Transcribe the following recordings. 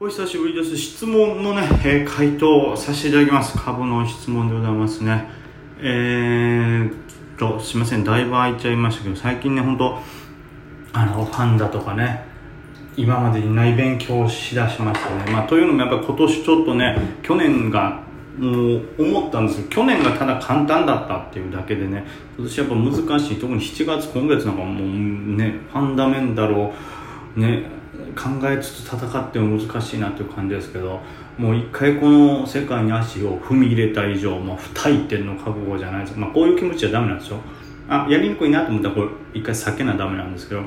お久しぶりです。質問のね、え回答をさせていただきます。株の質問でございますね。えーっと、すいません。だいぶ空いちゃいましたけど、最近ね、本当あの、ファンだとかね、今までにない勉強をしだしましたね。まあ、というのもやっぱ今年ちょっとね、去年が、もう思ったんですけど、去年がただ簡単だったっていうだけでね、今年やっぱ難しい。特に7月、今月なんかもうね、ファンダメンタルをね、考えつつ戦っても難しいなという感じですけどもう一回この世界に足を踏み入れた以上、まあ、不退転の覚悟じゃないです。まあ、こういう気持ちじゃダメなんですよ。あやりにくいなと思ったらこれ一回避けなダメなんですけど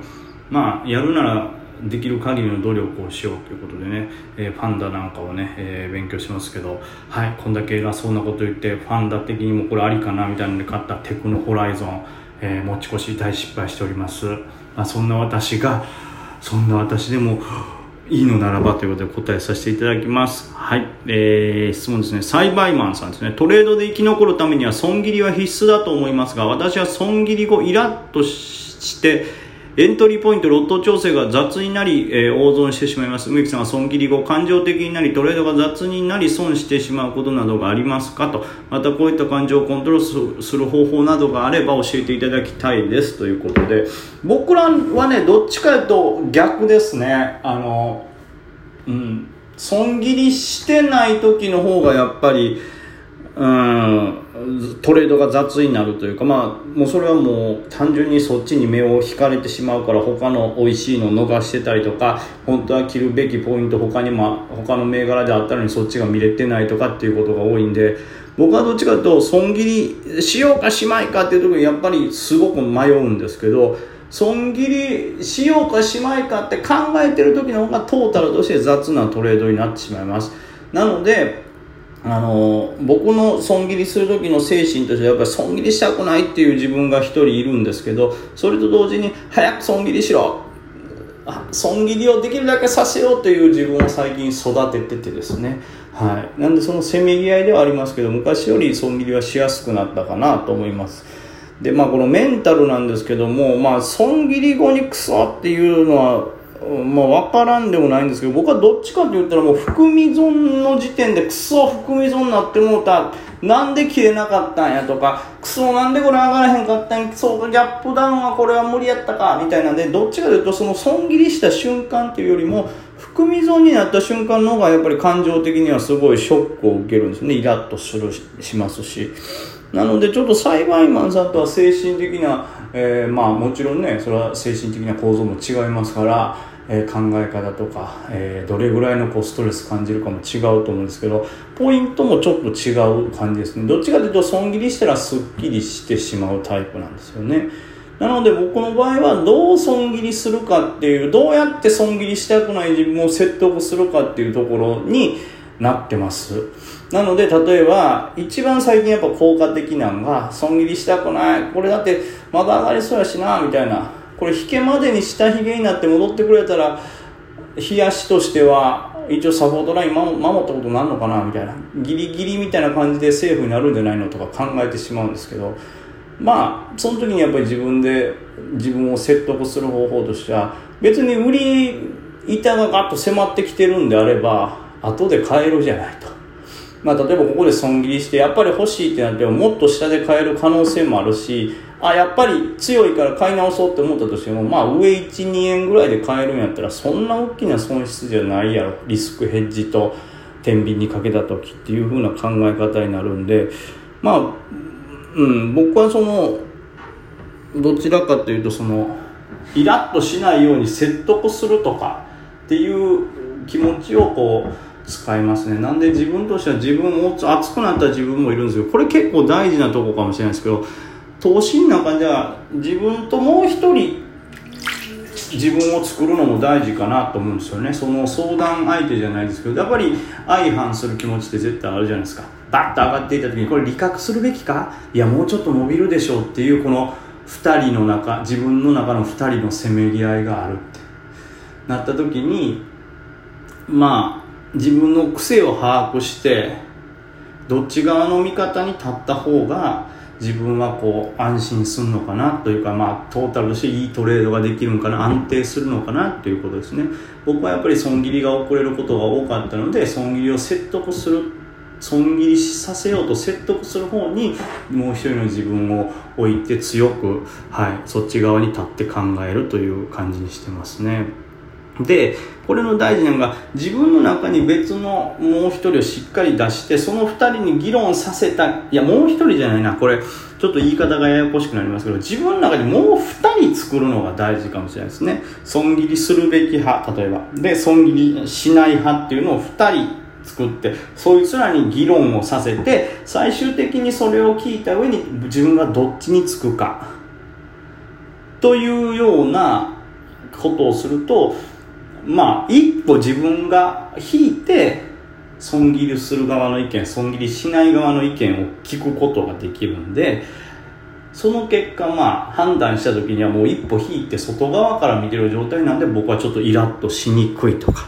まあやるならできる限りの努力をしようということでね、えーファンダなんかをね、えー勉強しますけどはいこんだけ偉そうなこと言ってファンダ的にもこれありかなみたいなので買ったテクノホライゾン、えー持ち越し大失敗しております、まあ、そんな私がそんな私でもいいのならばということで答えさせていただきます。はい。えー、質問ですね。栽培マンさんですね。トレードで生き残るためには損切りは必須だと思いますが、私は損切り後イラッとして、エントリーポイント、ロット調整が雑になり、えー大損してしまいます。梅木さんは損切り後、感情的になり、トレードが雑になり、損してしまうことなどがありますかと。また、こういった感情をコントロールする方法などがあれば教えていただきたいです。ということで、僕らはね、どっちかというと逆ですね。あの、うん、損切りしてない時の方がやっぱり、うん、トレードが雑になるというか、まあ、もうそれはもう単純にそっちに目を引かれてしまうから他の美味しいのを逃してたりとか本当は切るべきポイント他にも他の銘柄であったのにそっちが見れてないとかっていうことが多いんで僕はどっちかというと損切りしようかしまいかっていうところにやっぱりすごく迷うんですけど損切りしようかしまいかって考えてる時の方がトータルとして雑なトレードになってしまいます。なのであの僕の損切りする時の精神としてはやっぱり損切りしたくないっていう自分が一人いるんですけどそれと同時に早く損切りしろ。損切りをできるだけさせようという自分を最近育てててですね、はい、なんでそのせめぎ合いではありますけど昔より損切りはしやすくなったかなと思います。でまあこのメンタルなんですけどもまあ損切り後にクソっていうのはまあ分からんでもないんですけど僕はどっちかって言ったらもう含み損の時点でクソ含み損になってもうた。なんで切れなかったんやとかクソなんでこれ上がらへんかったんや。そうギャップダウンはこれは無理やったか。みたいなんでどっちかというとその損切りした瞬間っていうよりも含み損になった瞬間の方がやっぱり感情的にはすごいショックを受けるんですね。イラッとするししますし。なのでちょっと栽培マンさんとは精神的な、えーまあもちろんねそれは精神的な構造も違いますから、えー考え方とか、えーどれぐらいのこうストレス感じるかも違うと思うんですけどポイントもちょっと違う感じですね。どっちかというと損切りしたらすっきりしてしまうタイプなんですよね。なので僕の場合はどう損切りするかっていうどうやって損切りしたくない自分を説得するかっていうところになってます。なので例えば一番最近やっぱ効果的なのが損切りしたくないこれだってまだ上がりそうやしなみたいな。これ引けまでに下髭になって戻ってくれたら冷やしとしては一応サポートライン守守ったことになるのかなみたいな。ギリギリみたいな感じでセーフになるんじゃないのとか考えてしまうんですけど。まあその時にやっぱり自分で自分を説得する方法としては別に売り板がガッと迫ってきてるんであれば後で買えるじゃないと。まあ、例えばここで損切りしてやっぱり欲しいってなってももっと下で買える可能性もあるしあやっぱり強いから買い直そうって思ったとしてもまあ上12円ぐらいで買えるんやったらそんな大きな損失じゃないやろ。リスクヘッジと天秤にかけた時っていう風な考え方になるんでまあうん僕はそのどちらかというとそのイラッとしないように説得するとかっていう気持ちをこう使いますね。なんで自分としては自分を熱くなった自分もいるんですけどこれ結構大事なとこかもしれないですけど投資の中じゃ自分ともう一人自分を作るのも大事かなと思うんですよね。その相談相手じゃないですけどやっぱり相反する気持ちって絶対あるじゃないですか。バッと上がっていた時にこれ利確するべきか？いやもうちょっと伸びるでしょうっていうこの2人の中自分の中の2人のせめぎ合いがあるって。なった時にまあ自分の癖を把握してどっち側の味方に立った方が自分はこう安心するのかなというか、まあ、トータルとしていいトレードができるのかな安定するのかなということですね僕はやっぱり損切りが遅れることが多かったので損切りを説得する損切りさせようと説得する方にもう一人の自分を置いて強く、はい、そっち側に立って考えるという感じにしてますね。で、これの大事なのが自分の中に別のもう一人をしっかり出してその二人に議論させたいやもう一人じゃないなこれちょっと言い方がややこしくなりますけど自分の中にもう二人作るのが大事かもしれないですね。損切りするべき派例えば。で損切りしない派っていうのを二人作ってそいつらに議論をさせて最終的にそれを聞いた上に自分がどっちにつくか。というようなことをするとまあ一歩自分が引いて損切りする側の意見損切りしない側の意見を聞くことができるんでその結果まあ判断した時にはもう一歩引いて外側から見てる状態なんで僕はちょっとイラッとしにくいとか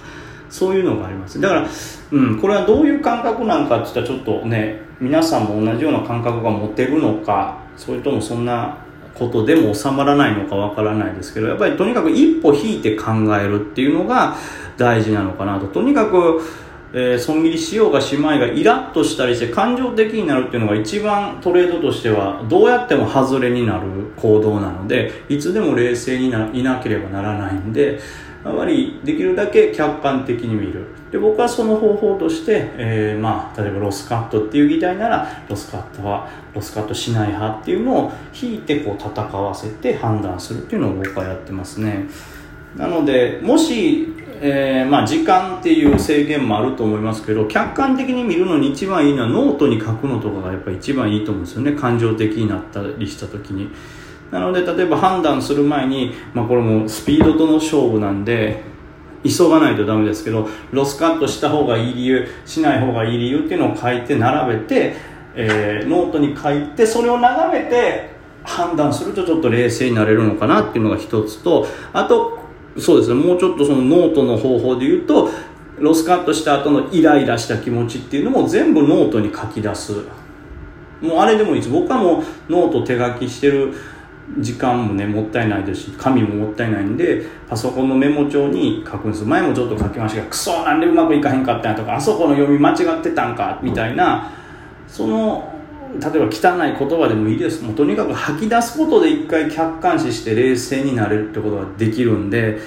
そういうのがあります。だから、うん、これはどういう感覚なんかって言ったらちょっとね皆さんも同じような感覚が持てるのかそれともそんなことでも収まらないのかわからないですけどやっぱりとにかく一歩引いて考えるっていうのが大事なのかなと。とにかく、えー、損切りしようがしまいがイラッとしたりして感情的になるっていうのが一番トレードとしてはどうやっても外れになる行動なのでいつでも冷静にないなければならないんでやっぱりできるだけ客観的に見る。で僕はその方法として、えー、まあ、例えばロスカットっていう議題ならロスカットはロスカットしない派っていうのを引いてこう戦わせて判断するっていうのを僕はやってますね。なのでもし、えー、まあ、時間っていう制限もあると思いますけど客観的に見るのに一番いいのはノートに書くのとかがやっぱ一番いいと思うんですよね。感情的になったりした時に。なので例えば判断する前に、まあ、これもスピードとの勝負なんで急がないとダメですけどロスカットした方がいい理由しない方がいい理由っていうのを書いて並べて、えー、ノートに書いてそれを眺めて判断するとちょっと冷静になれるのかなっていうのが一つとあとそうですねもうちょっとそのノートの方法で言うとロスカットした後のイライラした気持ちっていうのも全部ノートに書き出す。もうあれでもいいです。僕はもうノート手書きしてる時間もねもったいないですし紙ももったいないんでパソコンのメモ帳に書くんです。前もちょっと書きましたがクソなんでうまくいかへんかったんやとかあそこの読み間違ってたんかみたいなその例えば汚い言葉でもいいです。もうとにかく吐き出すことで一回客観視して冷静になれるってことができるんで、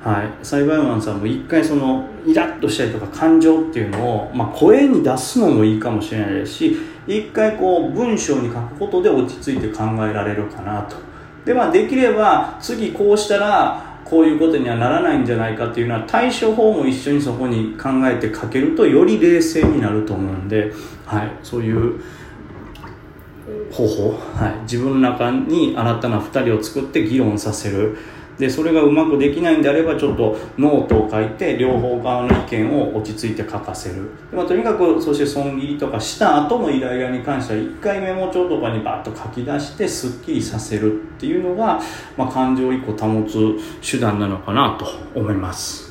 はい、栽培マンさんも一回そのイラッとしたりとか感情っていうのを、まあ、声に出すのもいいかもしれないですし一回こう文章に書くことで落ち着いて考えられるかなと。でまあできれば次こうしたらこういうことにはならないんじゃないかっていうのは対処法も一緒にそこに考えてかけるとより冷静になると思うんで、はい、そういう方法、はい、自分の中に新たな2人を作って議論させる。でそれがうまくできないんであればちょっとノートを書いて両方側の意見を落ち着いて書かせる。で、まあ、とにかくそして損切りとかした後のイライラに関しては1回メモ帳とかにバッと書き出してすっきりさせるっていうのが、まあ、感情を1個保つ手段なのかなと思います。